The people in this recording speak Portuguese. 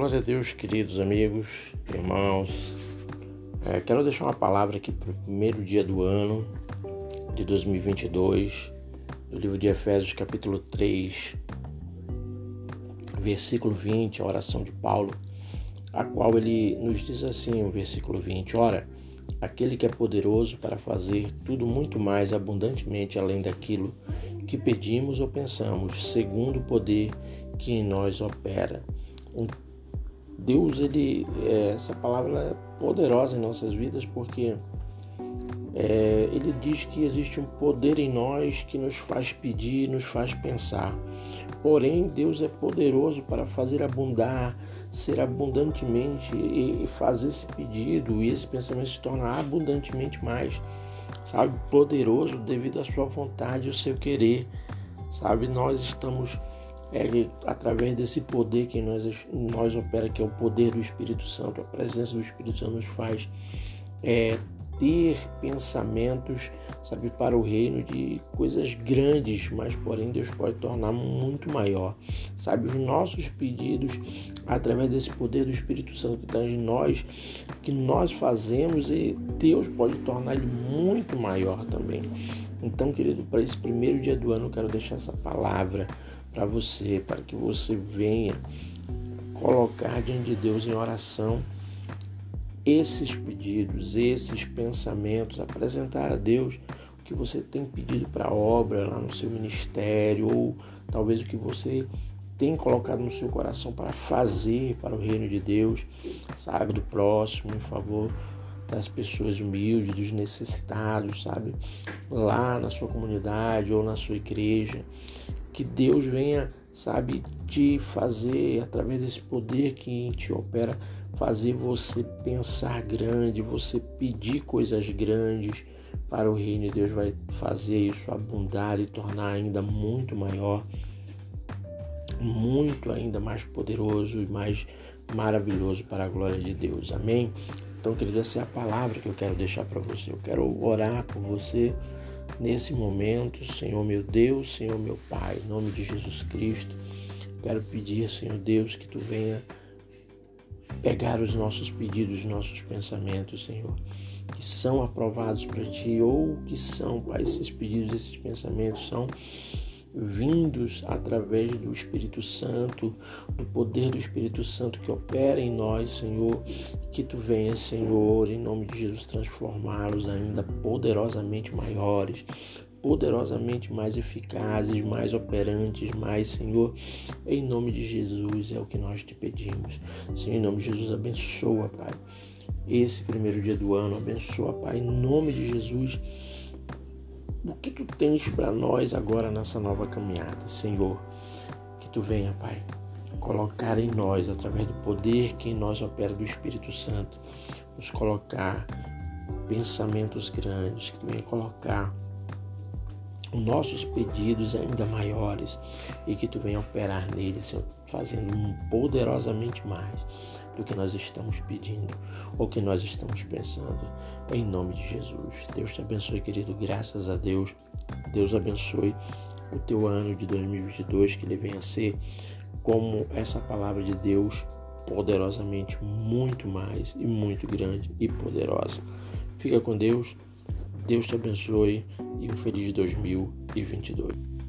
Glória a Deus, queridos amigos, irmãos. É, quero deixar uma palavra aqui para o primeiro dia do ano de 2022, do livro de Efésios, capítulo 3, versículo 20, a oração de Paulo, a qual ele nos diz assim, o versículo 20: Ora, aquele que é poderoso para fazer tudo muito mais abundantemente além daquilo que pedimos ou pensamos, segundo o poder que em nós opera. Deus, ele, é, essa palavra é poderosa em nossas vidas porque é, ele diz que existe um poder em nós que nos faz pedir, nos faz pensar. Porém, Deus é poderoso para fazer abundar, ser abundantemente e fazer esse pedido e esse pensamento se tornar abundantemente mais, sabe? Poderoso devido à sua vontade e ao seu querer, sabe? Nós estamos é, através desse poder que nós, nós opera, que é o poder do Espírito Santo, a presença do Espírito Santo nos faz é, ter pensamentos, sabe, para o reino de coisas grandes, mas porém Deus pode tornar muito maior, sabe, os nossos pedidos através desse poder do Espírito Santo que está em nós, que nós fazemos e Deus pode tornar ele muito maior também. Então, querido, para esse primeiro dia do ano eu quero deixar essa palavra para você, para que você venha colocar diante de Deus em oração esses pedidos, esses pensamentos, apresentar a Deus o que você tem pedido para obra lá no seu ministério, ou talvez o que você tem colocado no seu coração para fazer para o reino de Deus, sabe, do próximo, em favor das pessoas humildes, dos necessitados, sabe, lá na sua comunidade ou na sua igreja. Que Deus venha, sabe, te fazer, através desse poder que te opera, fazer você pensar grande, você pedir coisas grandes para o reino de Deus, vai fazer isso abundar e tornar ainda muito maior, muito ainda mais poderoso e mais maravilhoso para a glória de Deus. Amém? Então, querido, essa é a palavra que eu quero deixar para você. Eu quero orar por você nesse momento, Senhor meu Deus, Senhor meu Pai, em nome de Jesus Cristo, quero pedir, Senhor Deus, que tu venha pegar os nossos pedidos, os nossos pensamentos, Senhor, que são aprovados para ti ou que são, Pai, esses pedidos, esses pensamentos são vindos através do Espírito Santo, do poder do Espírito Santo que opera em nós, Senhor, que tu venhas, Senhor, em nome de Jesus, transformá-los ainda poderosamente maiores, poderosamente mais eficazes, mais operantes, mais, Senhor, em nome de Jesus é o que nós te pedimos. Senhor, em nome de Jesus, abençoa, Pai, esse primeiro dia do ano, abençoa, Pai, em nome de Jesus o que tu tens para nós agora nessa nova caminhada, Senhor? Que tu venha, Pai, colocar em nós, através do poder que em nós opera do Espírito Santo, nos colocar pensamentos grandes, que tu venha colocar nossos pedidos ainda maiores e que tu venha operar neles, Senhor, fazendo poderosamente mais do que nós estamos pedindo ou que nós estamos pensando. Em nome de Jesus. Deus te abençoe, querido. Graças a Deus. Deus abençoe o teu ano de 2022, que ele venha ser como essa palavra de Deus, poderosamente muito mais e muito grande e poderosa. Fica com Deus. Deus te abençoe e um feliz 2022.